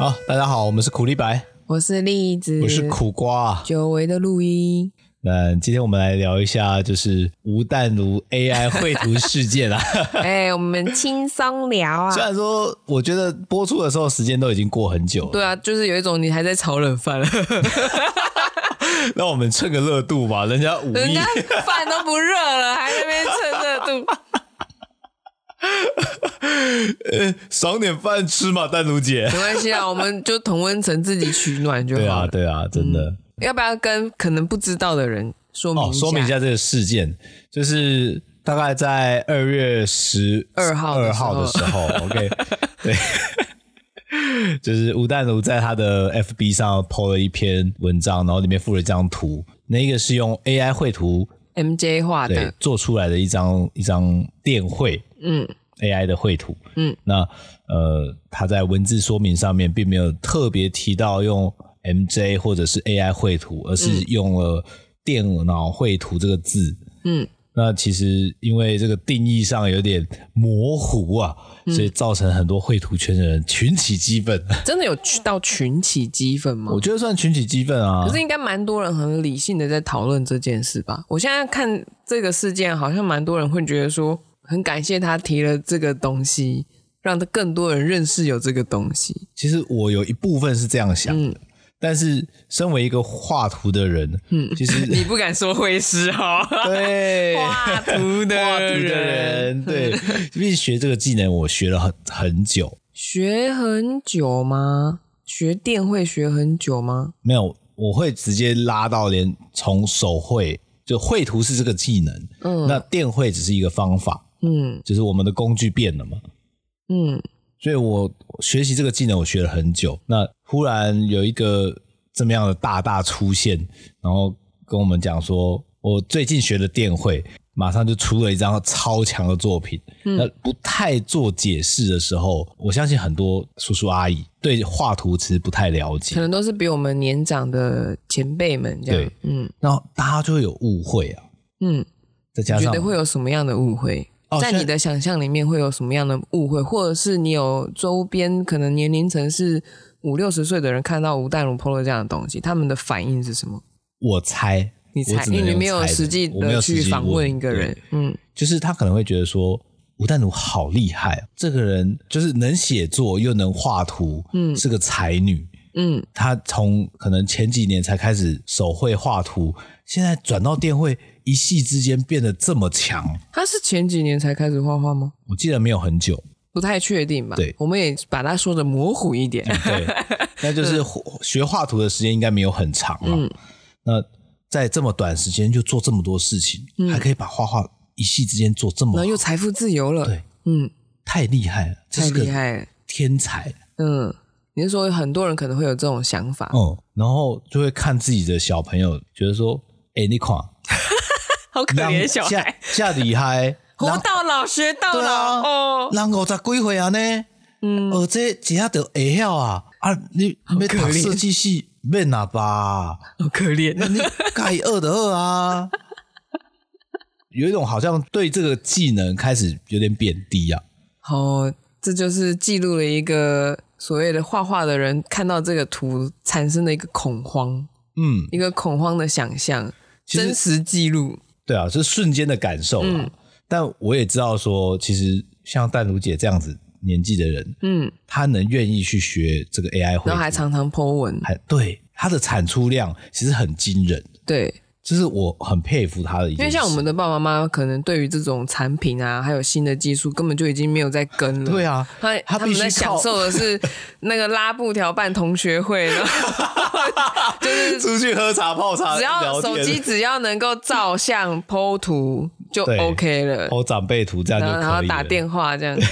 好，大家好，我们是苦力白，我是栗子，我是苦瓜，久违的录音。那今天我们来聊一下，就是吴淡如 AI 绘图事件啊。哎、欸，我们轻松聊啊。虽然说，我觉得播出的时候时间都已经过很久了。对啊，就是有一种你还在炒冷饭了。那我们蹭个热度吧，人家五亿，人家饭都不热了，还在那边蹭热度。呃，赏点饭吃嘛，淡如姐。没关系啊，我们就同温层自己取暖就好了。对啊，对啊，真的。嗯要不要跟可能不知道的人说明一下？哦，说明一下这个事件，就是大概在二月十二号二号的时候，OK，对，就是吴淡如在他的 FB 上 po 了一篇文章，然后里面附了一张图，那个是用 AI 绘图 MJ 画的。做出来的一张一张电绘，嗯，AI 的绘图，嗯，那呃，他在文字说明上面并没有特别提到用。MJ 或者是 AI 绘图，而是用了电脑绘图这个字。嗯，那其实因为这个定义上有点模糊啊，嗯、所以造成很多绘图圈的人群起激愤。真的有到群起激愤吗？我觉得算群起激愤啊。可是应该蛮多人很理性的在讨论这件事吧？我现在看这个事件，好像蛮多人会觉得说，很感谢他提了这个东西，让他更多人认识有这个东西。其实我有一部分是这样想的。嗯但是，身为一个画图的人，嗯，其实 你不敢说会师哈，对，画图的画图的人，对，因为学这个技能，我学了很很久，学很久吗？学电绘学很久吗？没有，我会直接拉到连从手绘，就绘图是这个技能，嗯，那电绘只是一个方法，嗯，就是我们的工具变了嘛，嗯。所以我学习这个技能，我学了很久。那忽然有一个这么样的大大出现，然后跟我们讲说，我最近学的电绘，马上就出了一张超强的作品。嗯、那不太做解释的时候，我相信很多叔叔阿姨对画图其实不太了解，可能都是比我们年长的前辈们这样。对，嗯，然后大家就会有误会啊。嗯，再加上觉得会有什么样的误会？在你的想象里面会有什么样的误会，或者是你有周边可能年龄层是五六十岁的人看到吴淡如 PO 了这样的东西，他们的反应是什么？我猜，你猜，因为你没有实际的去访问一个人，嗯，就是他可能会觉得说吴淡如好厉害，这个人就是能写作又能画图，嗯，是个才女，嗯，他从可能前几年才开始手绘画图，现在转到电绘。一夕之间变得这么强，他是前几年才开始画画吗？我记得没有很久，不太确定吧。对，我们也把它说的模糊一点。嗯、对，那就是学画图的时间应该没有很长了。嗯，那在这么短时间就做这么多事情，嗯、还可以把画画一夕之间做这么好，然后又财富自由了。对，嗯，太厉害了，太厉害了，天才。嗯，你是说很多人可能会有这种想法？嗯，然后就会看自己的小朋友，觉得说，哎，你看。好可怜小孩，这厉害，活到老学到老哦。人五十几岁啊呢，嗯，而这一下就会晓啊啊！你要读设计系免啊吧？好可怜，你该二的二啊。有一种好像对这个技能开始有点贬低啊。哦，这就是记录了一个所谓的画画的人看到这个图产生的一个恐慌，嗯，一个恐慌的想象，真实记录。对啊，是瞬间的感受啊。嗯、但我也知道说，其实像淡如姐这样子年纪的人，嗯，她能愿意去学这个 AI 然后还常常 po 文，还对她的产出量其实很惊人。对，这是我很佩服他的一件事。因为像我们的爸爸妈妈，可能对于这种产品啊，还有新的技术，根本就已经没有在跟了。对啊，他他们在享受的是 那个拉布条办同学会，然后 就是出去喝茶泡茶，只要手机只要能够照相 po 图就 OK 了，po 长辈图这样就可以了，然后打电话这样，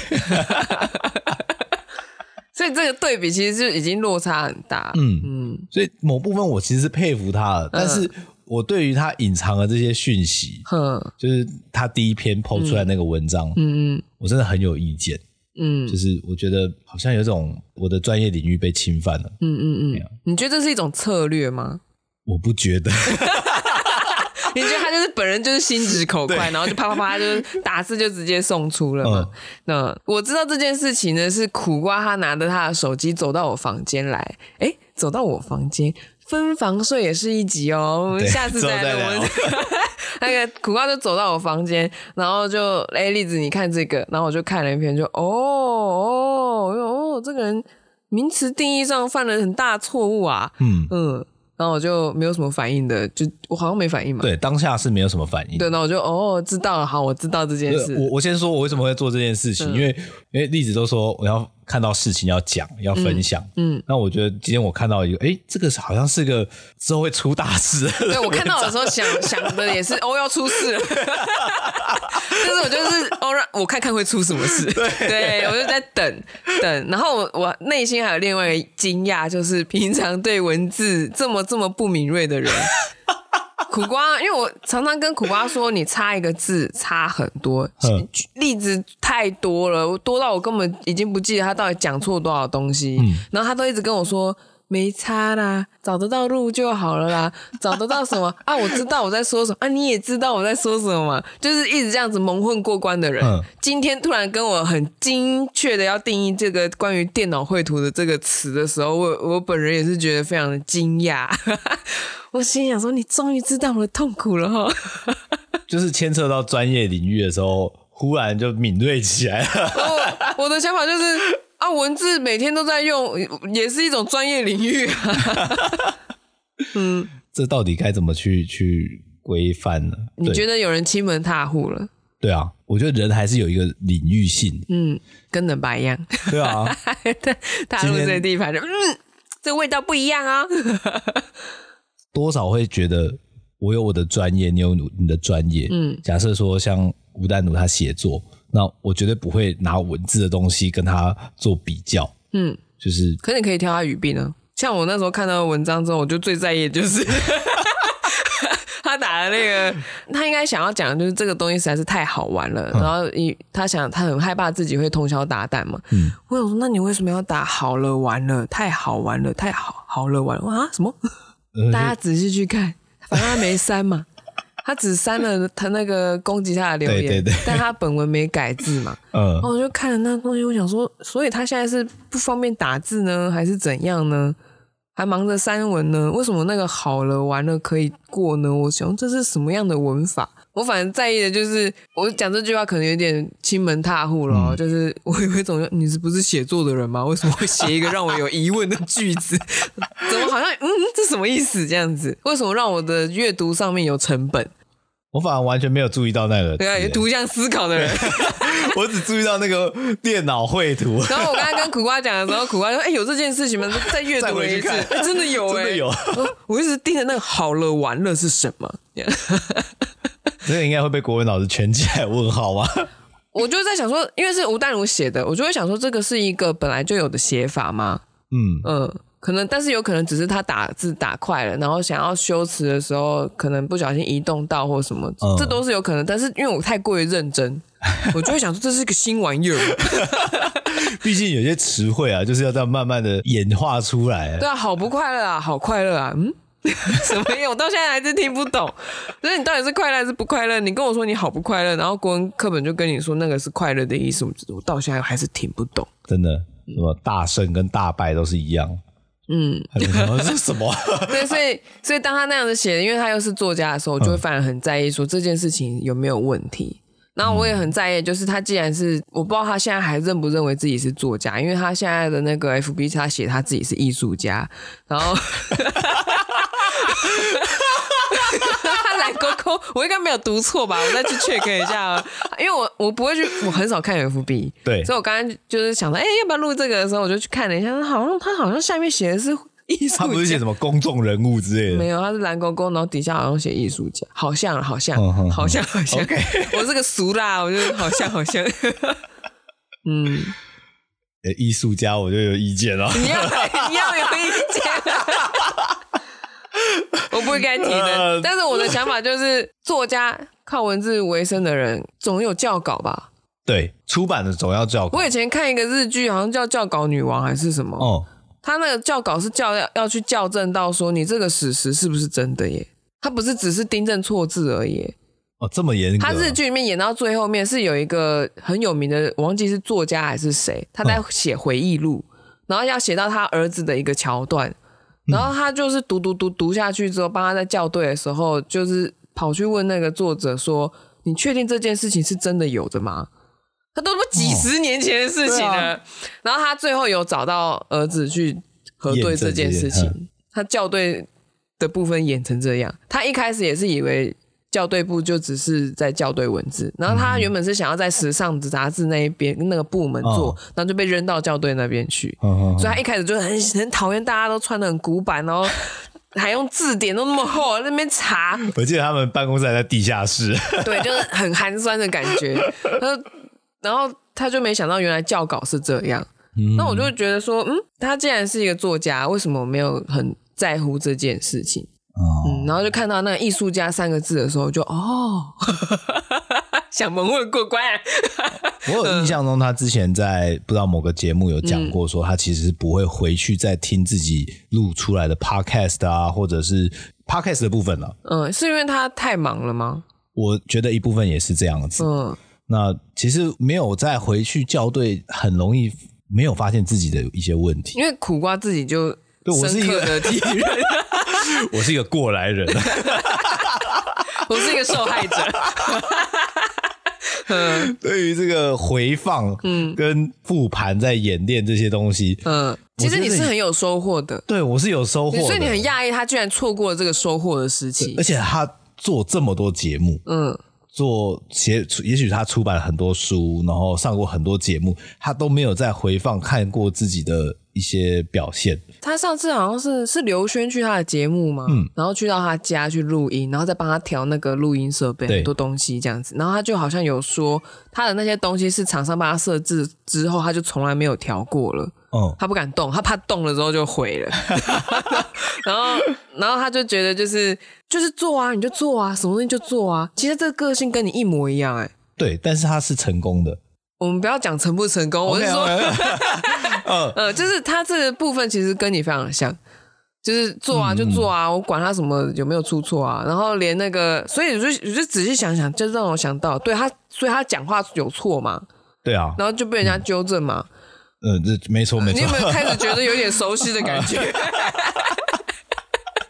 所以这个对比其实就已经落差很大。嗯嗯，所以某部分我其实是佩服他的，但是我对于他隐藏的这些讯息，嗯，就是他第一篇 po 出来那个文章，嗯嗯，我真的很有意见。嗯，就是我觉得好像有种我的专业领域被侵犯了。嗯嗯嗯，你觉得这是一种策略吗？我不觉得，你觉得他就是本人就是心直口快，然后就啪啪啪就打字就直接送出了嘛？嗯、那我知道这件事情呢，是苦瓜他拿着他的手机走到我房间来，哎、欸，走到我房间分房睡也是一集哦，我们 下次再聊。那个苦瓜就走到我房间，然后就哎，栗子你看这个，然后我就看了一篇，就哦哦哦，这个人名词定义上犯了很大错误啊，嗯嗯。然后我就没有什么反应的，就我好像没反应嘛。对，当下是没有什么反应。对，那我就哦，知道了，好，我知道这件事。我我先说，我为什么会做这件事情，嗯、因为因为栗子都说我要看到事情要讲要分享，嗯，嗯那我觉得今天我看到一个，哎，这个好像是个之后会出大事。对，我看到的时候 想想的也是哦，要出事了。但是我就是哦，让我看看会出什么事。对，对我就在等等，然后我我内心还有另外一个惊讶，就是平常对文字这么。这么不敏锐的人，苦瓜，因为我常常跟苦瓜说，你差一个字差很多，例子太多了，多到我根本已经不记得他到底讲错多少东西，嗯、然后他都一直跟我说。没差啦，找得到路就好了啦。找得到什么啊？我知道我在说什么啊？你也知道我在说什么嘛？就是一直这样子蒙混过关的人，嗯、今天突然跟我很精确的要定义这个关于电脑绘图的这个词的时候，我我本人也是觉得非常的惊讶。我心想说：“你终于知道我的痛苦了哈！” 就是牵扯到专业领域的时候，忽然就敏锐起来了。我我的想法就是。啊，文字每天都在用，也是一种专业领域啊。嗯，这到底该怎么去去规范呢？你觉得有人欺门踏户了？对啊，我觉得人还是有一个领域性。嗯，跟人白一样。对啊，踏入这个地盘就，嗯，这味道不一样啊。多少会觉得我有我的专业，你有你的专业。嗯，假设说像吴丹奴他写作。那我绝对不会拿文字的东西跟他做比较，嗯，就是，可你可以挑他语病啊。像我那时候看到文章之后，我就最在意的就是 他打的那个，他应该想要讲的就是这个东西实在是太好玩了，嗯、然后一他想他很害怕自己会通宵达旦嘛，嗯，我想说，那你为什么要打好了玩了，太好玩了，太好好了玩了啊？什么？大家仔细去看，反正他没删嘛。他只删了他那个攻击他的留言，对对对，但他本文没改字嘛。嗯，然后我就看了那东西，我想说，所以他现在是不方便打字呢，还是怎样呢？还忙着删文呢？为什么那个好了完了可以过呢？我想这是什么样的文法？我反正在意的就是，我讲这句话可能有点欺门踏户了。嗯、就是我有一种，你是不是写作的人吗？为什么会写一个让我有疑问的句子？怎么好像嗯，这什么意思？这样子，为什么让我的阅读上面有成本？我反而完全没有注意到那个，对啊，有图像思考的人，我只注意到那个电脑绘图。然后我刚刚跟苦瓜讲的时候，苦瓜说：“哎、欸，有这件事情吗？”再阅读了一次，真的有、欸，真的有。我一直盯着那个“好了，完了”是什么？这个应该会被国文老师圈起来问号吧？我就在想说，因为是吴淡如写的，我就会想说，这个是一个本来就有的写法吗？嗯嗯。可能，但是有可能只是他打字打快了，然后想要修辞的时候，可能不小心移动到或什么，嗯、这都是有可能。但是因为我太过于认真，我就会想说这是一个新玩意儿。毕竟有些词汇啊，就是要这样慢慢的演化出来。对啊，好不快乐啊，好快乐啊，嗯，什么意思？我到现在还是听不懂。所以你到底是快乐还是不快乐？你跟我说你好不快乐，然后国文课本就跟你说那个是快乐的意思，我到现在还是听不懂。真的，什么大胜跟大败都是一样。嗯，这是什么？对，所以所以当他那样子写，因为他又是作家的时候，我就会反而很在意说这件事情有没有问题。然后我也很在意，就是他既然是我不知道他现在还认不认为自己是作家，因为他现在的那个 FB 他写他自己是艺术家，然后。蓝勾勾，我应该没有读错吧？我再去 check 一下，因为我我不会去，我很少看 FB，对，所以我刚刚就是想到，哎、欸，要不要录这个？的时候，我就去看了一下，好像他好像下面写的是艺术，他不是写什么公众人物之类的，没有，他是蓝勾勾，然后底下好像写艺术家，好像好像好像好像，好像。Okay 我是个俗啦，我就好像好像，嗯，艺术家我就有意见了，你要 你要有意见。我不应该提的，但是我的想法就是，作家靠文字为生的人总有校稿吧？对，出版的总要校稿。我以前看一个日剧，好像叫《校稿女王》还是什么？哦，他那个校稿是校要要去校正到说你这个史实是不是真的耶？他不是只是订正错字而已。哦，这么严格。他日剧里面演到最后面是有一个很有名的，我忘记是作家还是谁，他在写回忆录，嗯、然后要写到他儿子的一个桥段，然后他就是读读读读下去之后，帮他在校对的时候，就是跑去问那个作者说：“你确定这件事情是真的有的吗？”他都不几十年前的事情了。哦啊、然后他最后有找到儿子去核对这件事情，嗯、他校对的部分演成这样，他一开始也是以为。校对部就只是在校对文字，然后他原本是想要在时尚杂志那一边那个部门做，哦、然后就被扔到校对那边去，哦、所以他一开始就很 很讨厌大家都穿的很古板，然后 还用字典都那么厚在那边查。我记得他们办公室还在地下室，对，就是很寒酸的感觉。他然后他就没想到原来校稿是这样，嗯、那我就觉得说，嗯，他既然是一个作家，为什么没有很在乎这件事情？嗯，然后就看到那个艺术家三个字的时候就，就哦，想蒙混过关。我有印象中，他之前在不知道某个节目有讲过，说他其实是不会回去再听自己录出来的 podcast 啊，或者是 podcast 的部分了。嗯，是因为他太忙了吗？我觉得一部分也是这样子。嗯，那其实没有再回去校对，很容易没有发现自己的一些问题。因为苦瓜自己就深刻的体人。我是一个过来人，我是一个受害者。对于这个回放、嗯，跟复盘在演练这些东西，嗯，其实你是很有收获的。对，我是有收获，所以你很讶异他居然错过了这个收获的时期，而且他做这么多节目，嗯，做写，也许他出版了很多书，然后上过很多节目，他都没有再回放看过自己的。一些表现，他上次好像是是刘轩去他的节目嘛，嗯，然后去到他家去录音，然后再帮他调那个录音设备，很多东西这样子，然后他就好像有说他的那些东西是厂商帮他设置之后，他就从来没有调过了，嗯，他不敢动，他怕动了之后就毁了，然后然后他就觉得就是就是做啊，你就做啊，什么东西就做啊，其实这个个性跟你一模一样，欸，哎，对，但是他是成功的。我们不要讲成不成功，我是说，呃，就是他这个部分其实跟你非常像，就是做啊就做啊，我管他什么有没有出错啊，然后连那个，所以我就我就仔细想想，就让我想到，对他，所以他讲话有错嘛？对啊，然后就被人家纠正嘛？嗯，这没错没错。你有没有开始觉得有点熟悉的感觉？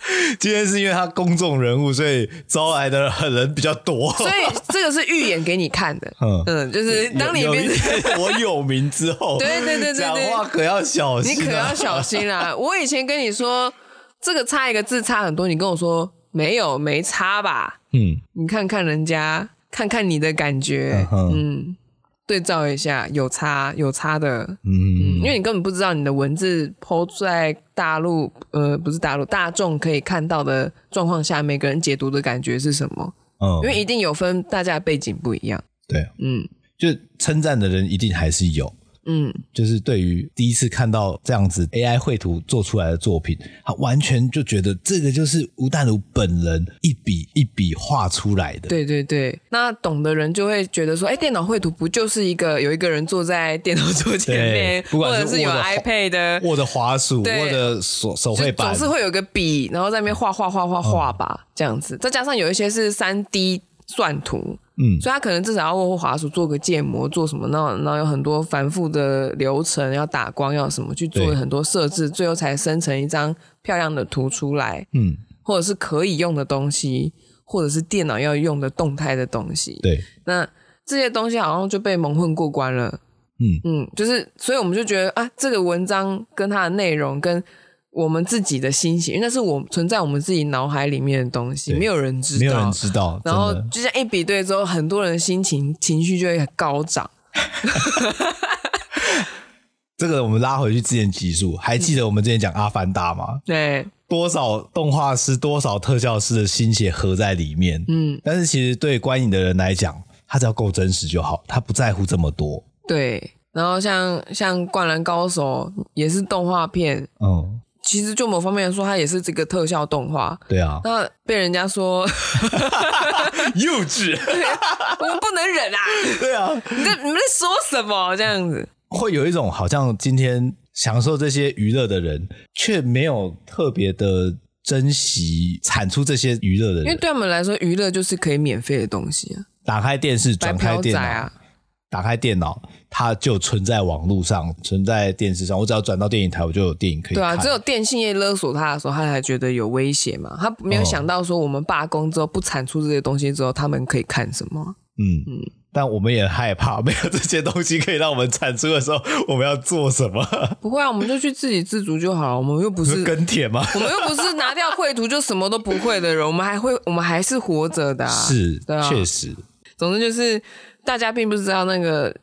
今天是因为他公众人物，所以招来的人比较多。所以这个是预演给你看的。嗯嗯，就是当你变成 我有名之后，对对对对，讲话可要小心，你可要小心啦。我以前跟你说这个差一个字差很多，你跟我说没有没差吧？嗯，你看看人家，看看你的感觉，嗯。对照一下，有差有差的，嗯，嗯，因为你根本不知道你的文字 po 在大陆，呃，不是大陆，大众可以看到的状况下，每个人解读的感觉是什么？嗯，因为一定有分，大家的背景不一样。对，嗯，就称赞的人一定还是有。嗯，就是对于第一次看到这样子 AI 绘图做出来的作品，他完全就觉得这个就是吴淡如本人一笔一笔画出来的。对对对，那懂的人就会觉得说，哎，电脑绘图不就是一个有一个人坐在电脑桌前面，不管是或者是有 iPad 的，握着滑鼠，对握着手手绘板，总是会有个笔，然后在那边画画画画画吧，嗯、这样子。再加上有一些是三 D 算图。嗯，所以他可能至少要握滑鼠做个建模，做什么？那那有很多繁复的流程，要打光，要什么去做很多设置，最后才生成一张漂亮的图出来。嗯，或者是可以用的东西，或者是电脑要用的动态的东西。对，那这些东西好像就被蒙混过关了。嗯嗯，就是，所以我们就觉得啊，这个文章跟它的内容跟。我们自己的心情，因为那是我存在我们自己脑海里面的东西，对没有人知道，没有人知道。然后就像一比对之后，很多人的心情情绪就会很高涨。这个我们拉回去之前集数，还记得我们之前讲《阿凡达》吗？对，多少动画师、多少特效师的心血合在里面。嗯，但是其实对观影的人来讲，他只要够真实就好，他不在乎这么多。对，然后像像《灌篮高手》也是动画片，嗯。其实就某方面来说，它也是这个特效动画。对啊，那被人家说 幼稚，我们不能忍啊！对啊，你在你们在说什么？这样子会有一种好像今天享受这些娱乐的人，却没有特别的珍惜产出这些娱乐的人，因为对我们来说，娱乐就是可以免费的东西啊。打开电视，转开电脑，啊、打开电脑，它就存在网络上，存在电视上。我只要转到电影台，我就有电影可以看。对啊，只有电信业勒索他的时候，他才觉得有威胁嘛。他没有想到说，我们罢工之后不产出这些东西之后，他们可以看什么？嗯嗯。但我们也害怕，没有这些东西可以让我们产出的时候，我们要做什么？不会啊，我们就去自给自足就好了。我们又不是 跟帖吗？我们又不是拿掉绘图就什么都不会的人，我们还会，我们还是活着的啊。是，对啊，确实。总之就是，大家并不知道那个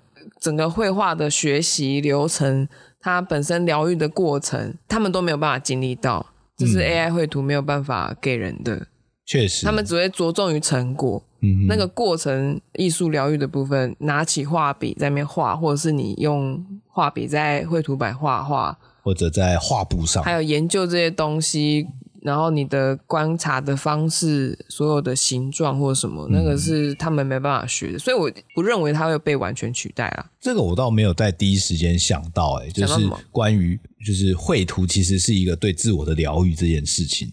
整个绘画的学习流程，它本身疗愈的过程，他们都没有办法经历到，这是 AI 绘图没有办法给人的。确实，他们只会着重于成果，嗯，那个过程艺术疗愈的部分，拿起画笔在那边画，或者是你用画笔在绘图板画画，或者在画布上，还有研究这些东西，然后你的观察的方式，所有的形状或者什么，那个是他们没办法学的，所以我不认为它会被完全取代啊。这个我倒没有在第一时间想到，欸，哎，就是关于就是绘图其实是一个对自我的疗愈这件事情。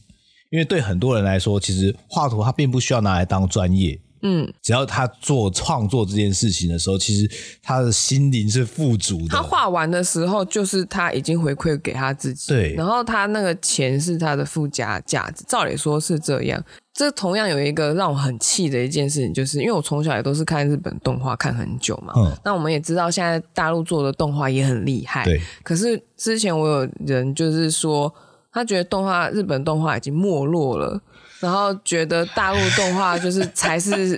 因为对很多人来说，其实画图它并不需要拿来当专业，嗯，只要他做创作这件事情的时候，其实他的心灵是富足的。他画完的时候，就是他已经回馈给他自己，对。然后他那个钱是他的附加价值，照理说是这样。这同样有一个让我很气的一件事情，就是因为我从小也都是看日本动画看很久嘛，嗯，那我们也知道现在大陆做的动画也很厉害，对。可是之前我有人就是说。他觉得动画日本动画已经没落了，然后觉得大陆动画就是才是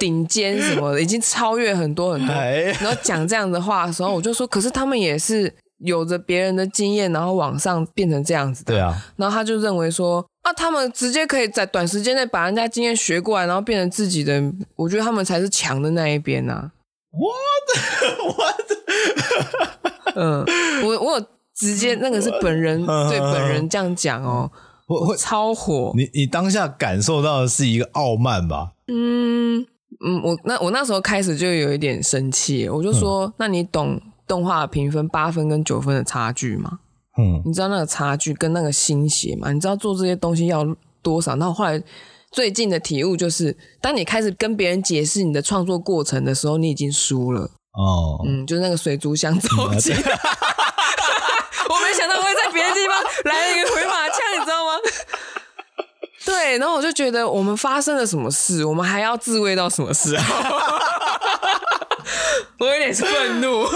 顶尖什么的，已经超越很多很多。然后讲这样的话的时候，我就说，可是他们也是有着别人的经验，然后往上变成这样子的。对啊。然后他就认为说，啊，他们直接可以在短时间内把人家经验学过来，然后变成自己的。我觉得他们才是强的那一边啊。What? What? 嗯，我我有。直接那个是本人 对本人这样讲哦，我会超火。你你当下感受到的是一个傲慢吧？嗯嗯，我那我那时候开始就有一点生气，我就说：“那你懂动画评分八分跟九分的差距吗？嗯，你知道那个差距跟那个心血吗？你知道做这些东西要多少？那我后来最近的体悟就是，当你开始跟别人解释你的创作过程的时候，你已经输了。哦，嗯，就是那个水族箱走进。嗯 ”我没想到会在别的地方来了一个回马枪，你知道吗？对，然后我就觉得我们发生了什么事，我们还要自慰到什么事啊？我有点愤怒，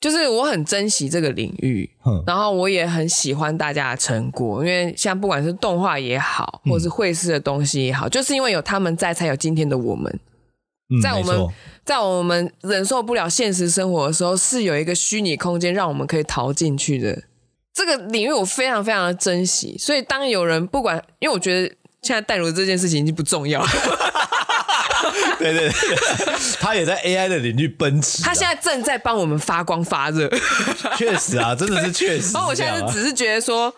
就是我很珍惜这个领域，然后我也很喜欢大家的成果，因为像不管是动画也好，或是绘师的东西也好，就是因为有他们在，才有今天的我们。在我们在我们忍受不了现实生活的时候，是有一个虚拟空间让我们可以逃进去的。这个领域我非常非常的珍惜，所以当有人不管，因为我觉得现在带入这件事情已经不重要了。对对对，他也在 AI 的领域奔驰，他现在正在帮我们发光发热。确实啊，真的是确实。然后我现在就只是觉得说，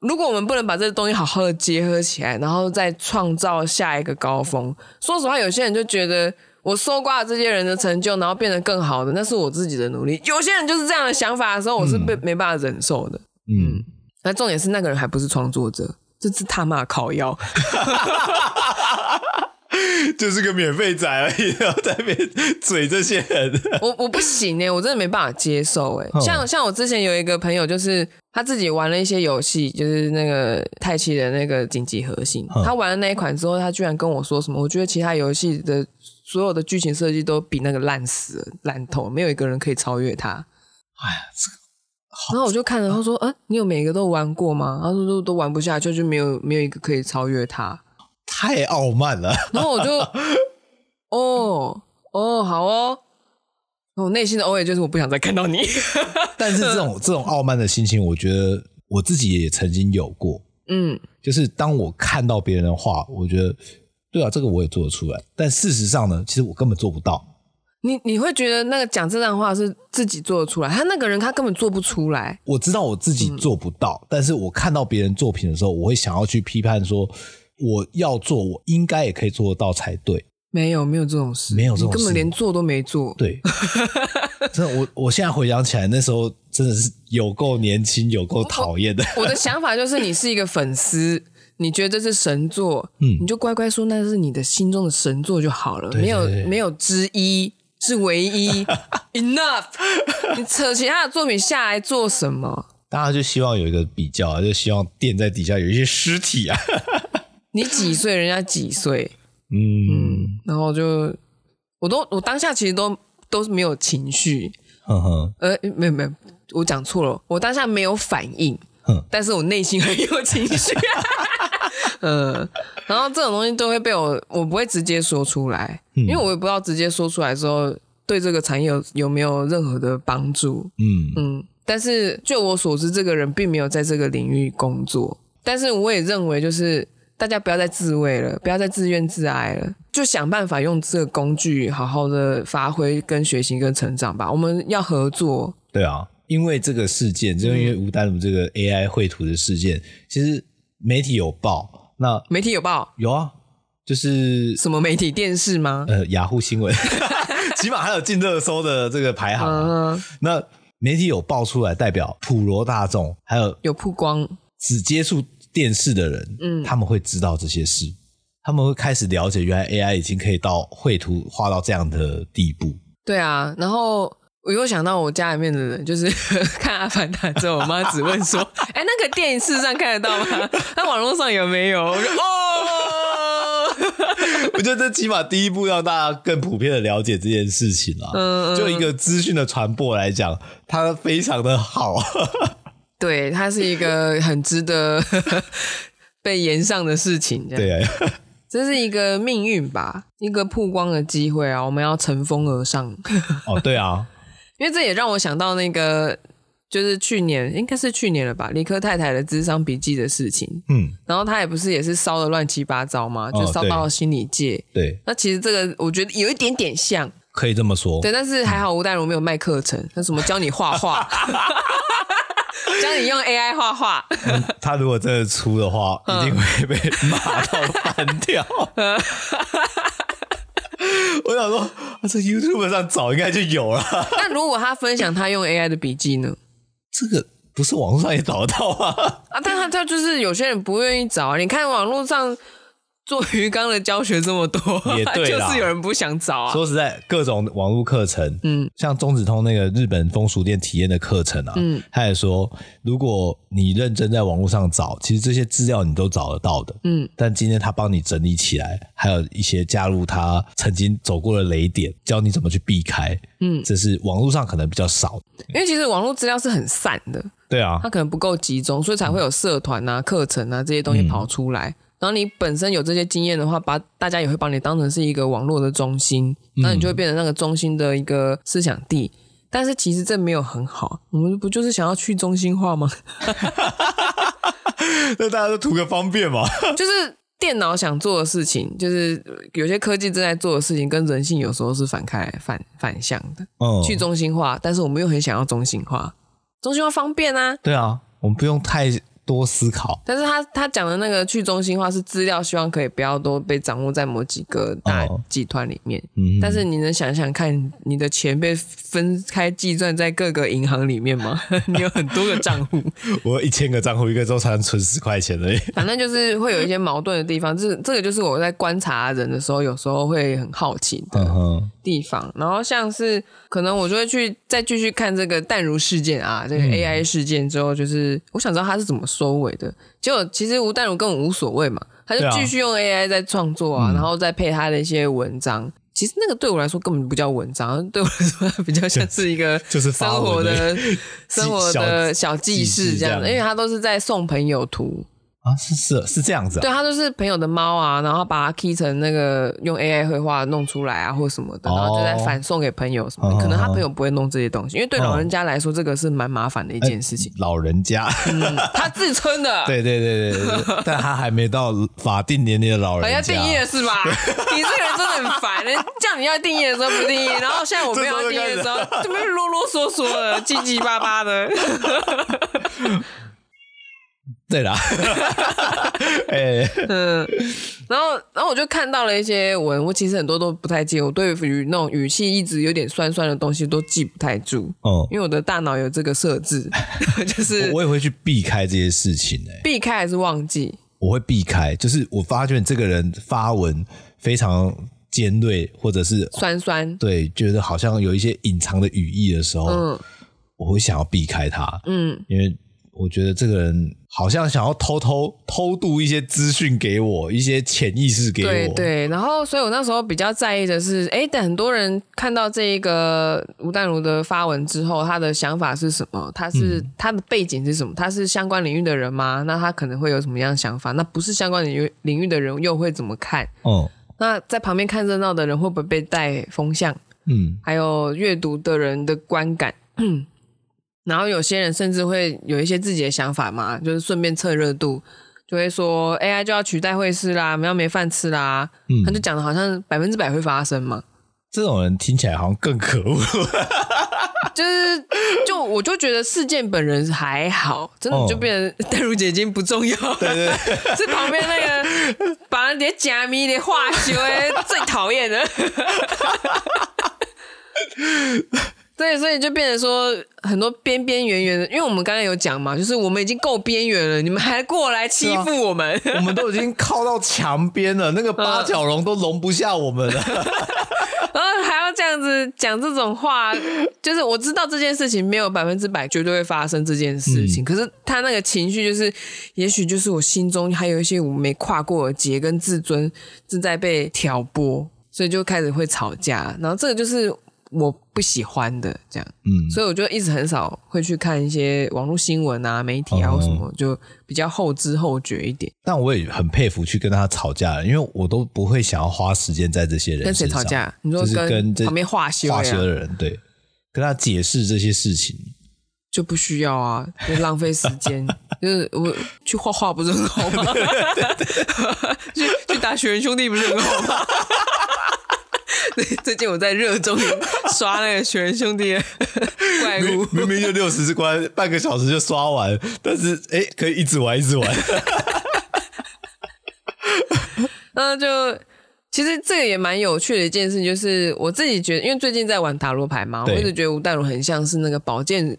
如果我们不能把这个东西好好的结合起来，然后再创造下一个高峰，说实话，有些人就觉得。我搜刮了这些人的成就，然后变得更好的，那是我自己的努力。有些人就是这样的想法的时候，我是被、嗯、没办法忍受的。嗯，那重点是那个人还不是创作者，这是他妈靠腰，就是个免费仔而已，然后在那边嘴这些人。我我不行哎、欸，我真的没办法接受哎、欸。像像我之前有一个朋友，就是他自己玩了一些游戏，就是那个太奇的那个紧急核心，他玩了那一款之后，他居然跟我说什么？我觉得其他游戏的。所有的剧情设计都比那个烂死了，烂透，没有一个人可以超越他。哎呀，这个，然后我就看着他说：“嗯、啊，你有每个都玩过吗？”他说：“都都玩不下去，就没有没有一个可以超越他。”太傲慢了。然后我就，哦哦，好哦。我内心的 OS 就是我不想再看到你。但是这种这种傲慢的心情，我觉得我自己也曾经有过。嗯，就是当我看到别人的话，我觉得。对啊，这个我也做得出来，但事实上呢，其实我根本做不到。你你会觉得那个讲这段话是自己做得出来，他那个人他根本做不出来。我知道我自己做不到，嗯、但是我看到别人作品的时候，我会想要去批判说，我要做，我应该也可以做得到才对。没有没有这种事，没有这种事，根本连做都没做。对，真的，我我现在回想起来，那时候真的是有够年轻，有够讨厌的。我的想法就是，你是一个粉丝，你觉得这是神作，嗯，你就乖乖说那是你的心中的神作就好了，没有没有之一，是唯一。Enough，你扯其他的作品下来做什么？大家就希望有一个比较啊，就希望垫在底下有一些尸体啊。你几岁，人家几岁？嗯嗯，然后就我都我当下其实都都是没有情绪，呵呵呃，没有没有，我讲错了，我当下没有反应，哼但是我内心很有情绪，呃，然后这种东西都会被我，我不会直接说出来，嗯、因为我也不知道直接说出来之后对这个产业有有没有任何的帮助，嗯嗯。但是，就我所知，这个人并没有在这个领域工作。但是，我也认为，就是大家不要再自慰了，不要再自怨自艾了，就想办法用这个工具好好的发挥、跟学习、跟成长吧。我们要合作。对啊，因为这个事件，就因为吴丹如这个 AI 绘图的事件，嗯、其实媒体有报。那媒体有报？有啊，就是什么媒体？电视吗？呃，雅虎新闻，起码还有进热搜的这个排行、啊。嗯、那。媒体有报出来，代表普罗大众，还有有曝光，只接触电视的人，嗯，他们会知道这些事，他们会开始了解，原来 AI 已经可以到绘图画到这样的地步。对啊，然后我又想到我家里面的人，就是 看《阿凡达》之后，我妈只问说：“哎、欸，那个电影事实上看得到吗？那网络上有没有？”我说：“哦。”我觉得这起码第一步让大家更普遍的了解这件事情啦。嗯，嗯，就一个资讯的传播来讲，它非常的好。对，它是一个很值得 被延上的事情。这样。对，这是一个命运吧，一个曝光的机会啊，我们要乘风而上。哦，对啊，因为这也让我想到那个。就是去年，应该是去年了吧？理科太太的智商笔记的事情，嗯，然后他也不是也是烧的乱七八糟嘛，就烧到了心理界。哦、对，那其实这个我觉得有一点点像，可以这么说。对，但是还好吴淡如没有卖课程，他什么教你画画，教你用 AI 画画、嗯。他如果真的出的话，一定会被骂到翻掉。我想说，这 YouTube 上找应该就有了。那如果他分享他用 AI 的笔记呢？这个不是网络上也找得到吗？啊，但他他就是有些人不愿意找啊。你看网络上做鱼缸的教学这么多，也对 就是有人不想找啊。说实在，各种网络课程，嗯，像中子通那个日本风俗店体验的课程啊，嗯，他也说，如果你认真在网络上找，其实这些资料你都找得到的，嗯。但今天他帮你整理起来，还有一些加入他曾经走过的雷点，教你怎么去避开，嗯，这是网络上可能比较少，因为其实网络资料是很散的，对啊，它可能不够集中，所以才会有社团啊、课程啊这些东西跑出来。嗯然后你本身有这些经验的话，把大家也会把你当成是一个网络的中心，那你就会变成那个中心的一个思想地。嗯、但是其实这没有很好，我们不就是想要去中心化吗？那大家都图个方便嘛。就是电脑想做的事情，就是有些科技正在做的事情，跟人性有时候是反开反反向的。嗯，去中心化，但是我们又很想要中心化，中心化方便啊。对啊，我们不用太。多思考，但是他他讲的那个去中心化是资料，希望可以不要都被掌握在某几个大集团里面。嗯，但是你能想想看，你的钱被分开计算在各个银行里面吗？你有很多个账户，我有一千个账户，一个周才能存十块钱而已。反正就是会有一些矛盾的地方，这这个就是我在观察人的时候，有时候会很好奇的地方。然后像是可能我就会去再继续看这个淡如事件啊，这个 AI 事件之后，就是我想知道他是怎么。收尾的，结果其实吴淡如根本无所谓嘛，他就继续用 AI 在创作啊，啊然后再配他的一些文章。嗯、其实那个对我来说根本不叫文章，对我来说比较像是一个 就是生活的、生活的小记事这样的，因为他都是在送朋友图。啊，是是是这样子，啊，对，他就是朋友的猫啊，然后把它 key 成那个用 AI 绘画弄出来啊，或什么的，然后就再反送给朋友什么的。可能他朋友不会弄这些东西，因为对老人家来说，这个是蛮麻烦的一件事情。老人家，嗯，他自称的，对对对对对，但他还没到法定年龄的老人家。要定义是吧？你这个人真的很烦，叫你要定义的时候不定义，然后现在我们要定义的时候，这边啰啰嗦嗦的，叽叽巴巴的。对啦，哎，嗯，然后，然后我就看到了一些文，我其实很多都不太记，我对于那种语气一直有点酸酸的东西都记不太住，哦，因为我的大脑有这个设置，就是我也会去避开这些事情，哎，避开还是忘记？我会避开，就是我发觉这个人发文非常尖锐，或者是酸酸，对，觉得好像有一些隐藏的语义的时候，嗯，我会想要避开他，嗯，因为。我觉得这个人好像想要偷偷偷渡一些资讯给我，一些潜意识给我。对对，然后所以我那时候比较在意的是，哎，等很多人看到这一个吴淡如的发文之后，他的想法是什么？他是、嗯、他的背景是什么？他是相关领域的人吗？那他可能会有什么样的想法？那不是相关领域领域的人又会怎么看？哦，那在旁边看热闹的人会不会被带风向？嗯，还有阅读的人的观感。嗯然后有些人甚至会有一些自己的想法嘛，就是顺便蹭热度，就会说 AI 就要取代会师啦，我们要没饭吃啦。嗯，他就讲的好像百分之百会发生嘛。这种人听起来好像更可恶。就是，就我就觉得事件本人还好，真的就变成淡如姐已经不重要。对对，是旁边那个把人家假迷的化学最讨厌的。对，所以就变成说很多边边缘缘的，因为我们刚才有讲嘛，就是我们已经够边缘了，你们还过来欺负我们，啊、我们都已经靠到墙边了，那个八角笼都容不下我们了，然后还要这样子讲这种话，就是我知道这件事情没有百分之百绝对会发生这件事情，嗯、可是他那个情绪就是，也许就是我心中还有一些我没跨过的结跟自尊正在被挑拨，所以就开始会吵架，然后这个就是。我不喜欢的这样，嗯，所以我就一直很少会去看一些网络新闻啊、媒体啊或什么，就比较后知后觉一点。但我也很佩服去跟他吵架，因为我都不会想要花时间在这些人身上。跟谁吵架？你说跟旁边化修化修的人，对，跟他解释这些事情就不需要啊，就浪费时间。就是我去画画不是很好吗？去去打雪人兄弟不是很好吗？最近我在热衷于刷那个《雪人兄弟》怪物，明明就六十关，半个小时就刷完，但是哎、欸，可以一直玩，一直玩。那就其实这个也蛮有趣的一件事，就是我自己觉得，因为最近在玩塔罗牌嘛，我一直觉得吴淡如很像是那个宝剑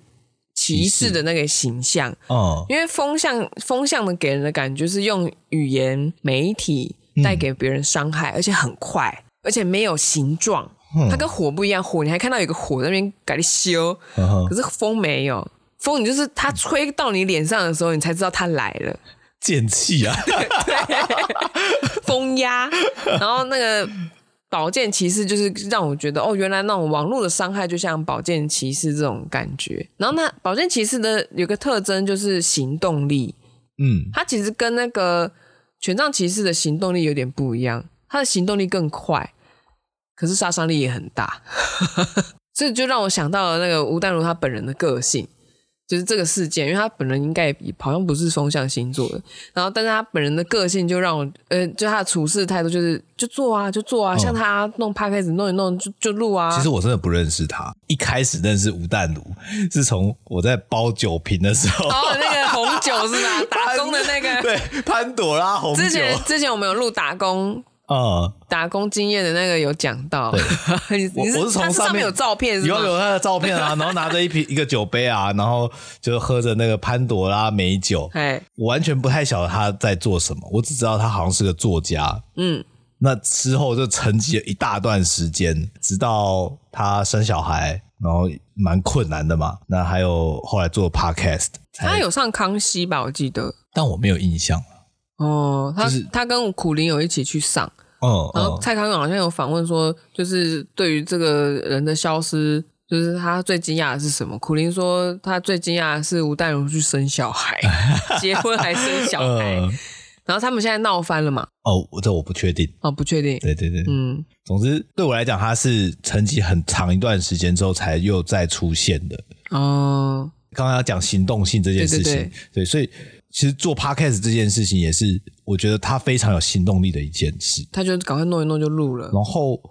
骑士的那个形象哦，因为风向风向的给人的感觉是用语言媒体带给别人伤害，嗯、而且很快。而且没有形状，它跟火不一样。火你还看到有个火在那边改的修，可是风没有。风你就是它吹到你脸上的时候，你才知道它来了。剑气啊，对，风压。然后那个宝剑骑士就是让我觉得，哦，原来那种网络的伤害就像宝剑骑士这种感觉。然后那宝剑骑士的有个特征就是行动力，嗯，它其实跟那个权杖骑士的行动力有点不一样，它的行动力更快。可是杀伤力也很大，这就让我想到了那个吴淡如他本人的个性，就是这个事件，因为他本人应该也好像不是风象星座的，然后但是他本人的个性就让我，呃，就他的处事态度就是就做啊就做啊，嗯、像他弄 podcast 弄一弄就就录啊。其实我真的不认识他，一开始认识吴淡如是从我在包酒瓶的时候，哦，那个红酒是吧？打工的那个对潘朵拉红酒。之前之前我们有录打工。嗯，打工经验的那个有讲到，对 你是我是从上面有照片是吗？有有他的照片啊，然后拿着一瓶一个酒杯啊，然后就喝着那个潘朵拉美酒。哎，我完全不太晓得他在做什么，我只知道他好像是个作家。嗯，那之后就沉寂了一大段时间，直到他生小孩，然后蛮困难的嘛。那还有后来做 podcast，他有上康熙吧？我记得，但我没有印象。哦，他、就是、他跟苦苓有一起去上，哦，然后蔡康永好像有访问说，就是对于这个人的消失，就是他最惊讶的是什么？苦苓说他最惊讶的是吴淡如去生小孩，结婚还生小孩，呃、然后他们现在闹翻了嘛？哦，这我不确定，哦，不确定，对对对，嗯，总之对我来讲，他是沉寂很长一段时间之后才又再出现的。哦，刚刚要讲行动性这件事情，对，对，对，对，所以。其实做 podcast 这件事情也是，我觉得他非常有行动力的一件事。他就赶快弄一弄就录了。然后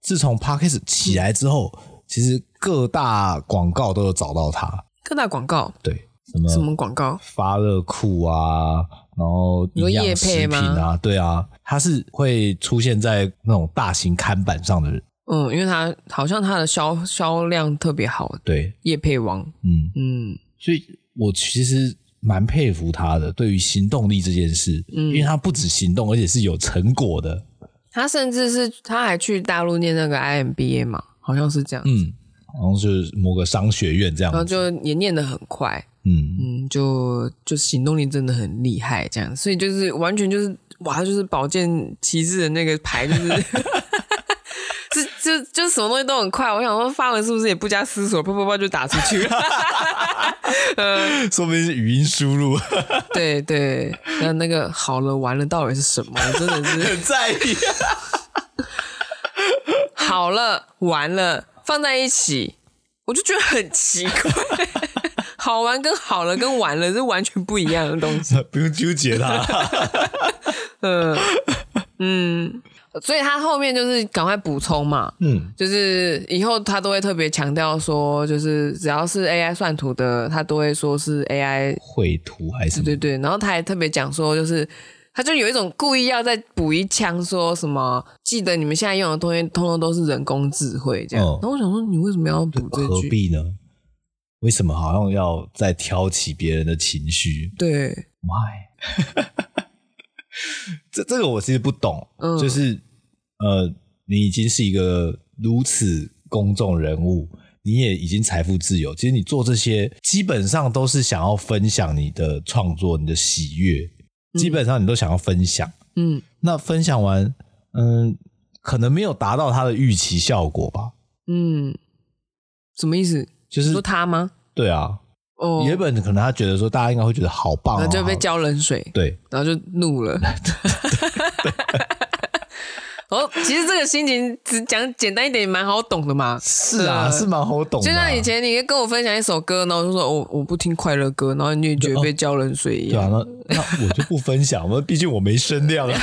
自从 podcast 起来之后，嗯、其实各大广告都有找到他。各大广告？对，什么什么广告？发热裤啊，然后营养食品啊，对啊，他是会出现在那种大型看板上的人。嗯，因为他好像他的销销量特别好，对，叶配王。嗯嗯，所以我其实蛮佩服他的，对于行动力这件事，嗯，因为他不止行动，而且是有成果的。他甚至是他还去大陆念那个 IMBA 嘛，好像是这样。嗯，好像是某个商学院这样，然后就也念得很快。嗯嗯，就就行动力真的很厉害，这样，所以就是完全就是哇，就是宝剑骑士的那个牌，就是就就就什么东西都很快。我想说发文是不是也不加思索，啪啪啪就打出去了？呃，说不定是语音输入。对对，那那个好了完了到底是什么？我真的是很在意。好了完了放在一起，我就觉得很奇怪。好玩跟好了跟完了是完全不一样的东西，不用纠结它。嗯嗯，所以他后面就是赶快补充嘛，嗯，就是以后他都会特别强调说，就是只要是 AI 算图的，他都会说是 AI 绘图还是？对对对，然后他还特别讲说，就是他就有一种故意要再补一枪，说什么记得你们现在用的东西，通通都是人工智慧这样。哦、然后我想说，你为什么要补这句？何必呢？为什么好像要再挑起别人的情绪？对，Why？这这个我其实不懂。嗯，就是呃，你已经是一个如此公众人物，你也已经财富自由。其实你做这些，基本上都是想要分享你的创作、你的喜悦。基本上你都想要分享。嗯，那分享完，嗯、呃，可能没有达到他的预期效果吧？嗯，什么意思？就是说他吗？对啊，哦，原本可能他觉得说大家应该会觉得好棒，啊，然后就被浇冷水，对，然后就怒了。哦，其实这个心情只讲简单一点也蛮好懂的嘛。是啊，是蛮好懂的。就像以前你跟我分享一首歌，然后就说我我不听快乐歌，然后你也觉得被浇冷水一样。对啊，那那我就不分享，我 毕竟我没声量啊，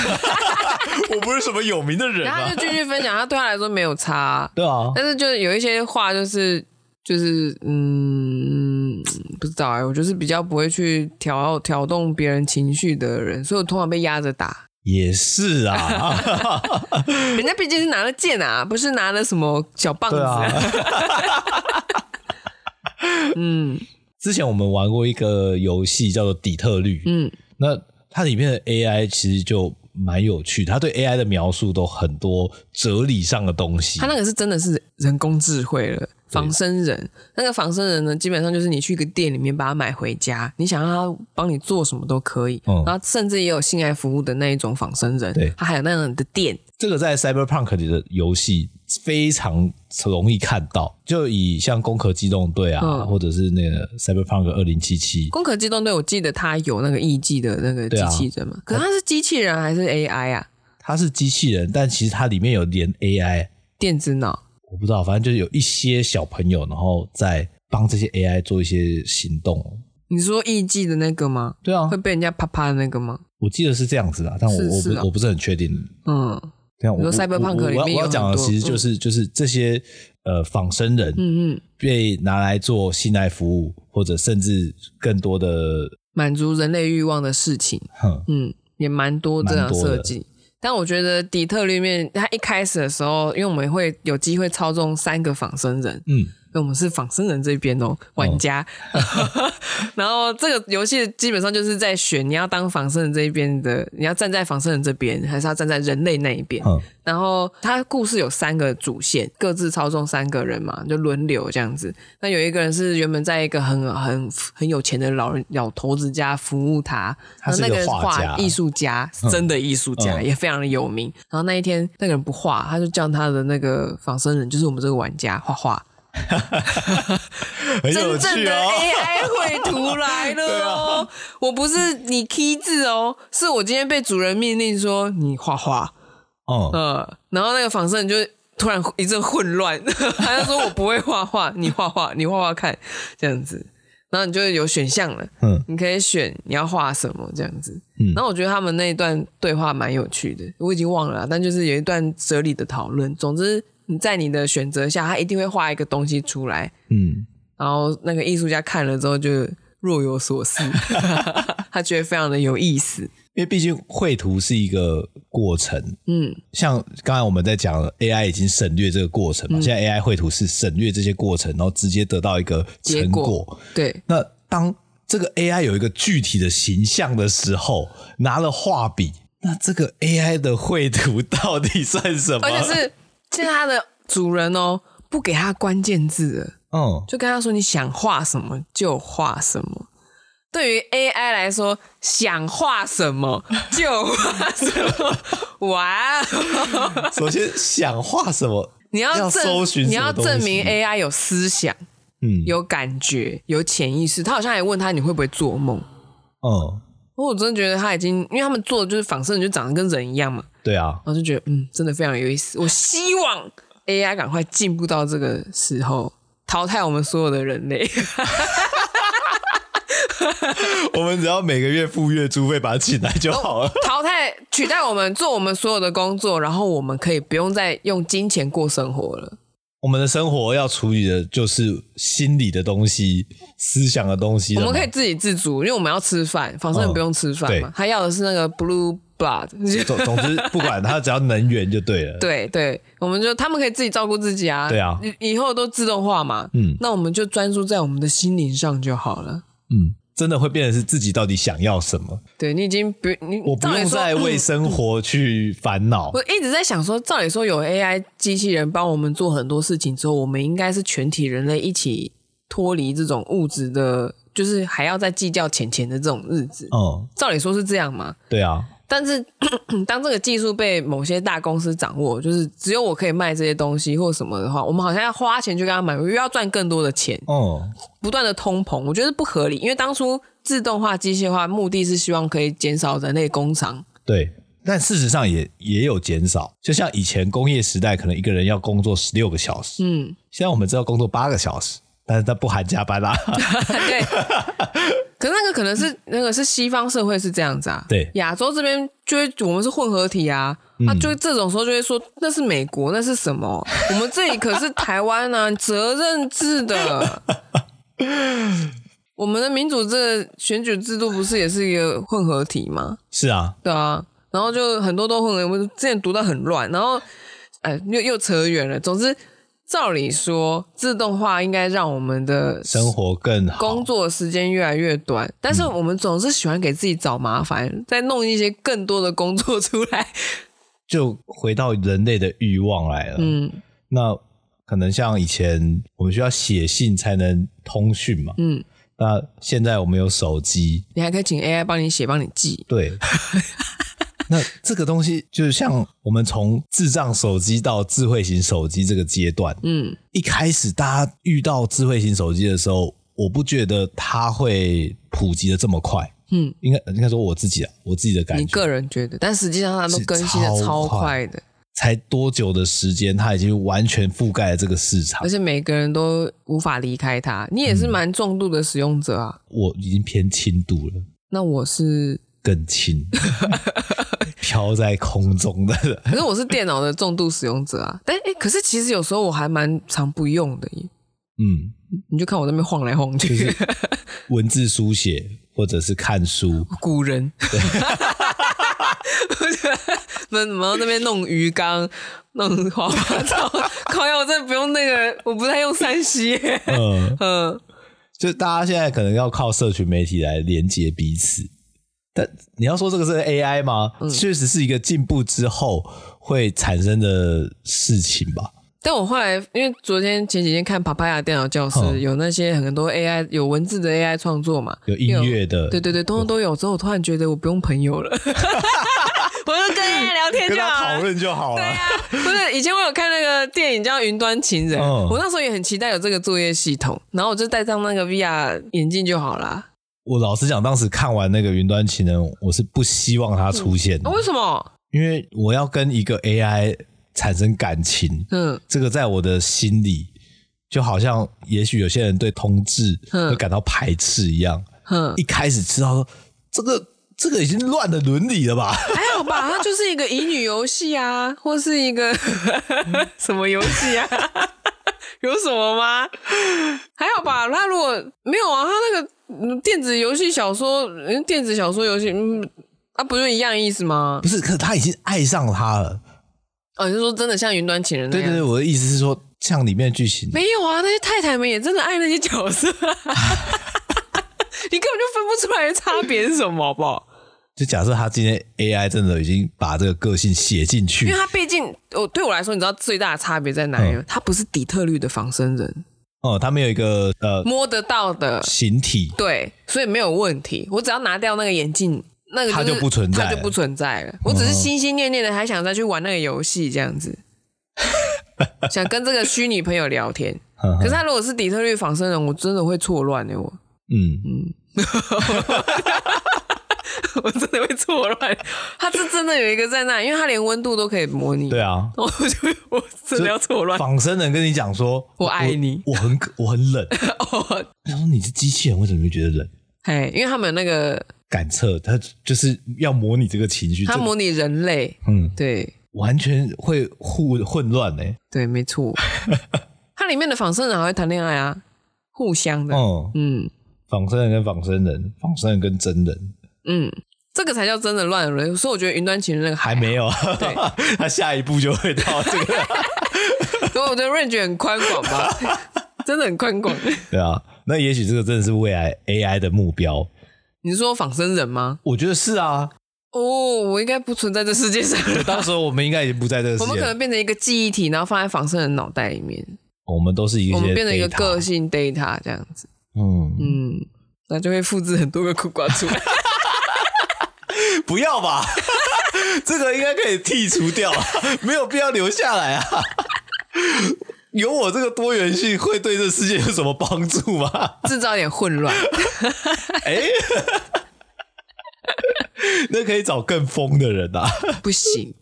我不是什么有名的人。然后他就继续分享，他对他来说没有差。对啊，但是就是有一些话就是。就是嗯，不知道哎、欸，我就是比较不会去挑挑动别人情绪的人，所以我通常被压着打。也是啊，人家毕竟是拿了剑啊，不是拿了什么小棒子。啊、嗯，之前我们玩过一个游戏叫做底特律，嗯，那它里面的 AI 其实就蛮有趣，它对 AI 的描述都很多哲理上的东西。它那个是真的是人工智慧了。仿生人，那个仿生人呢，基本上就是你去一个店里面把它买回家，你想让他帮你做什么都可以，嗯、然后甚至也有性爱服务的那一种仿生人，对，他还有那样的店。这个在 Cyberpunk 里的游戏非常容易看到，就以像《攻壳机动队》啊，嗯、或者是那个 Cyberpunk 二零七七，《攻壳机动队》我记得它有那个艺伎的那个机器人嘛，啊、可是它是机器人还是 AI 啊？它是机器人，但其实它里面有连 AI 电子脑。我不知道，反正就是有一些小朋友，然后在帮这些 AI 做一些行动。你说艺伎的那个吗？对啊，会被人家啪啪的那个吗？我记得是这样子的，但我我不是、啊、我不是很确定。嗯，这样我说 Cyberpunk 里面我，我要讲的其实就是、嗯、就是这些呃仿生人，嗯嗯，被拿来做性爱服务，或者甚至更多的满足人类欲望的事情。哼嗯，也蛮多这样设计。但我觉得底特律面，它一开始的时候，因为我们会有机会操纵三个仿生人，嗯，我们是仿生人这边哦，玩家。哦、然后这个游戏基本上就是在选你要当仿生人这一边的，你要站在仿生人这边，还是要站在人类那一边。嗯然后它故事有三个主线，各自操纵三个人嘛，就轮流这样子。那有一个人是原本在一个很很很有钱的老人老头子家服务他，他是一个画家，艺术家，真的艺术家，嗯、也非常的有名。然后那一天那个人不画，他就叫他的那个仿生人，就是我们这个玩家画画。很有趣哦、真正的 AI 绘图来了哦，啊、我不是你 key 字哦，是我今天被主人命令说你画画。哦，呃，然后那个仿生人就突然一阵混乱，他就说：“我不会画画，你画画，你画画看这样子。”然后你就有选项了，嗯，你可以选你要画什么这样子。嗯，然后我觉得他们那一段对话蛮有趣的，我已经忘了，但就是有一段哲理的讨论。总之，你在你的选择下，他一定会画一个东西出来，嗯，然后那个艺术家看了之后就若有所思，他觉得非常的有意思。因为毕竟绘图是一个过程，嗯，像刚才我们在讲 AI 已经省略这个过程嘛，嗯、现在 AI 绘图是省略这些过程，然后直接得到一个成果。果。对，那当这个 AI 有一个具体的形象的时候，拿了画笔，那这个 AI 的绘图到底算什么？而且是现在它的主人哦，不给它关键字了。嗯，就跟他说，你想画什么就画什么。对于 AI 来说，想画什么 就画什么。哇！首先想画什么，你要，要搜寻，你要证明 AI 有思想，嗯，有感觉，有潜意识。他好像还问他你会不会做梦。嗯，我真的觉得他已经，因为他们做的就是仿生人，就长得跟人一样嘛。对啊，我就觉得嗯，真的非常有意思。我希望 AI 赶快进步到这个时候。淘汰我们所有的人类，我们只要每个月付月租费把它请来就好了。淘汰取代我们做我们所有的工作，然后我们可以不用再用金钱过生活了。我们的生活要处理的就是心理的东西、思想的东西。我们可以自给自足，因为我们要吃饭，仿生人不用吃饭嘛。他要的是那个 blue。Blood，总总之不管他只要能源就对了。对对，我们就他们可以自己照顾自己啊。对啊，以以后都自动化嘛。嗯，那我们就专注在我们的心灵上就好了。嗯，真的会变成是自己到底想要什么？对，你已经不你我不用再为生 活去烦恼。我一直在想说，照理说有 AI 机器人帮我们做很多事情之后，我们应该是全体人类一起脱离这种物质的，就是还要再计较钱钱的这种日子。嗯，照理说是这样嘛？对啊。但是，当这个技术被某些大公司掌握，就是只有我可以卖这些东西或什么的话，我们好像要花钱去跟他买，又要赚更多的钱。哦，不断的通膨，我觉得不合理。因为当初自动化、机械化目的是希望可以减少人类工厂。对，但事实上也也有减少。就像以前工业时代，可能一个人要工作十六个小时，嗯，现在我们只要工作八个小时，但是他不含加班啦。对。可是那个可能是那个是西方社会是这样子啊，对，亚洲这边就会我们是混合体啊，那、嗯、就这种时候就会说那是美国，那是什么？我们这里可是台湾啊，责任制的，我们的民主这个选举制度不是也是一个混合体吗？是啊，对啊，然后就很多都混合，我之前读到很乱，然后哎又又扯远了，总之。照理说，自动化应该让我们的生活更好，工作时间越来越短。但是我们总是喜欢给自己找麻烦，嗯、再弄一些更多的工作出来，就回到人类的欲望来了。嗯，那可能像以前我们需要写信才能通讯嘛。嗯，那现在我们有手机，你还可以请 AI 帮你写、帮你记。对。那这个东西就是像我们从智障手机到智慧型手机这个阶段，嗯，一开始大家遇到智慧型手机的时候，我不觉得它会普及的这么快，嗯，应该应该说我自己啊，我自己的感觉，你个人觉得，但实际上它都更新的超快的，才多久的时间，它已经完全覆盖了这个市场，而且每个人都无法离开它。你也是蛮重度的使用者啊，我已经偏轻度了，那我是更轻。飘在空中的，可是我是电脑的重度使用者啊！但哎，可是其实有时候我还蛮常不用的耶。嗯，你就看我那边晃来晃去，文字书写或者是看书，古人。对，那然后那边弄鱼缸，弄花花草，靠呀！我真的不用那个，我不太用三 C。嗯嗯，就大家现在可能要靠社群媒体来连接彼此。但你要说这个是 AI 吗？嗯，确实是一个进步之后会产生的事情吧。但我后来因为昨天前几天看 Papaya 电脑教室，嗯，有那些很多 AI 有文字的 AI 创作嘛，有音乐的，对对对，通通都有。之后我突然觉得我不用朋友了，我就跟 AI 聊天就好，讨论就好了。对啊，不是以前我有看那个电影叫《云端情人》，嗯，我那时候也很期待有这个作业系统，然后我就戴上那个 VR 眼镜就好了。我老实讲，当时看完那个云端情人，我是不希望它出现的。嗯。为什么？因为我要跟一个 AI 产生感情，嗯，这个在我的心里，就好像也许有些人对同志会感到排斥一样。嗯，一开始知道说这个这个已经乱了伦理了吧？还好吧，它就是一个乙女游戏啊，或是一个 什么游戏啊？有什么吗？还好吧。他如果没有啊，他那个电子游戏小说，电子小说游戏，嗯，啊，不就一样意思吗？不是，可是他已经爱上他了。哦，你是说真的像云端情人那样？对对对，我的意思是说，像里面的剧情。没有啊，那些太太们也真的爱那些角色，你根本就分不出来的差别是什么，好不好？就假设他今天 AI 真的已经把这个个性写进去，因为他毕竟，我对我来说，你知道最大的差别在哪里吗？他、嗯、不是底特律的仿生人，哦，他没有一个呃摸得到的形体，对，所以没有问题。我只要拿掉那个眼镜，那个、就是、他就不存在，他就不存在了。我只是心心念念的还想再去玩那个游戏，这样子，想跟这个虚拟朋友聊天。可是他如果是底特律仿生人，我真的会错乱的。我，嗯嗯。我真的会错乱，他是真的有一个在那，因为他连温度都可以模拟。对啊，我就我真的要错乱。仿生人跟你讲说：“我爱你，我，我很我很冷。”他说：“你是机器人，为什么会觉得冷？”嘿，因为他们有那个感测，他就是要模拟这个情绪，他模拟人类。嗯，对，完全会互混乱呢。对，没错。它里面的仿生人还会谈恋爱啊，互相的。嗯嗯，仿生人跟仿生人，仿生人跟真人。嗯，这个才叫真的乱伦，所以我觉得云端情人那个还，还没有，对，他下一步就会到这个，所以我觉得 range 很宽广吧，真的很宽广。对啊，那也许这个真的是未来 AI 的目标。你是说仿生人吗？我觉得是啊。哦，我应该不存在这世界上，到时候我们应该已经不在这个世界，我们可能变成一个记忆体，然后放在仿生人脑袋里面。我们都是一个，我们变成一个个性 data 这样子。嗯嗯，那就会复制很多个苦瓜出来。不要吧，这个应该可以剔除掉，没有必要留下来啊。有我这个多元性会对这世界有什么帮助吗？制造一点混乱。哎、欸，那可以找更疯的人啊。不行，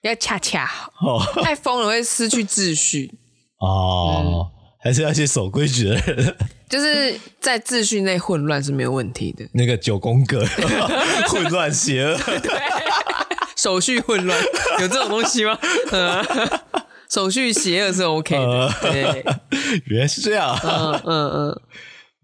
要恰恰好，太疯了会失去秩序。哦。嗯还是要些守规矩的人，就是在秩序内混乱是没有问题的。那个九宫格 混乱邪恶，对，手续混乱有这种东西吗？嗯，手续邪恶是 OK 的。对，原来是这样。嗯嗯嗯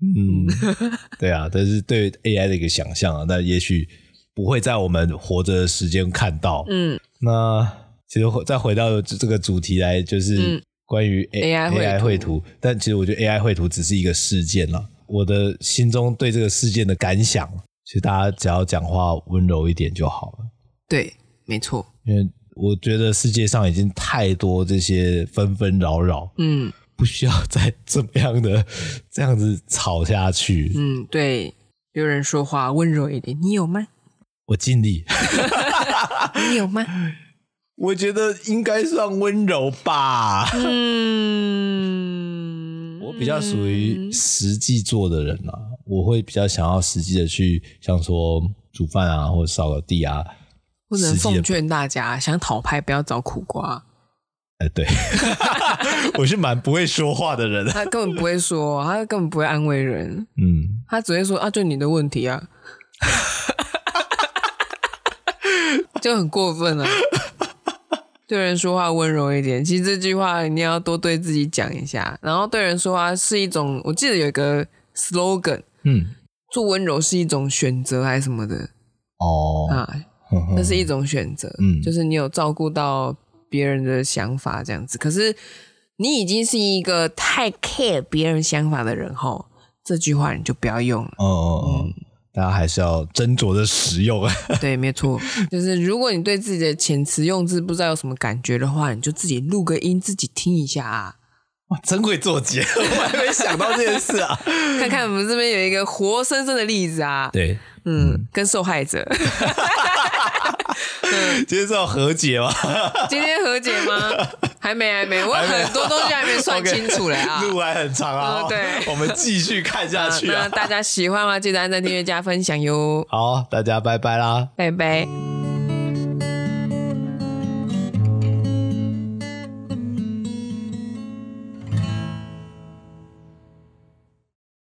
嗯，对啊，这是对 AI 的一个想象啊，那也许不会在我们活着的时间看到。嗯，那其实再回到这个主题来，就是。嗯关于 A, AI 绘图 AI 绘图，但其实我觉得 AI 绘图只是一个事件了。我的心中对这个事件的感想，其实大家只要讲话温柔一点就好了。对，没错。因为我觉得世界上已经太多这些纷纷扰扰，嗯，不需要再这么样的 这样子吵下去。嗯，对。有人说话温柔一点，你有吗？我尽力。你有吗？我觉得应该算温柔吧。嗯，我比较属于实际做的人啊，我会比较想要实际的去，像说煮饭啊，或者扫个地啊。不能奉劝大家，想讨拍不要找苦瓜。哎、欸，对，我是蛮不会说话的人。他根本不会说，他根本不会安慰人。嗯，他只会说啊，就你的问题啊，就很过分啊。对人说话温柔一点，其实这句话你要多对自己讲一下。然后对人说话是一种，我记得有一个 slogan，嗯，做温柔是一种选择还是什么的？哦，啊，那是一种选择，嗯，就是你有照顾到别人的想法这样子。可是你已经是一个太 care 别人想法的人后，这句话你就不要用了。哦哦哦。嗯大家还是要斟酌着使用啊。对，没错，就是如果你对自己的遣词用字不知道有什么感觉的话，你就自己录个音，自己听一下啊。哇，真会做结，我还没想到这件事啊。看看我们这边有一个活生生的例子啊。对，嗯，跟受害者。今天是要和解吗？今天和解吗？还没，还没，我很多东西还没算 清楚嘞啊，路还很长啊。对，我们继续看下去啊。那大家喜欢吗？记得按赞、订阅、加分享哟。好，大家拜拜啦，拜拜。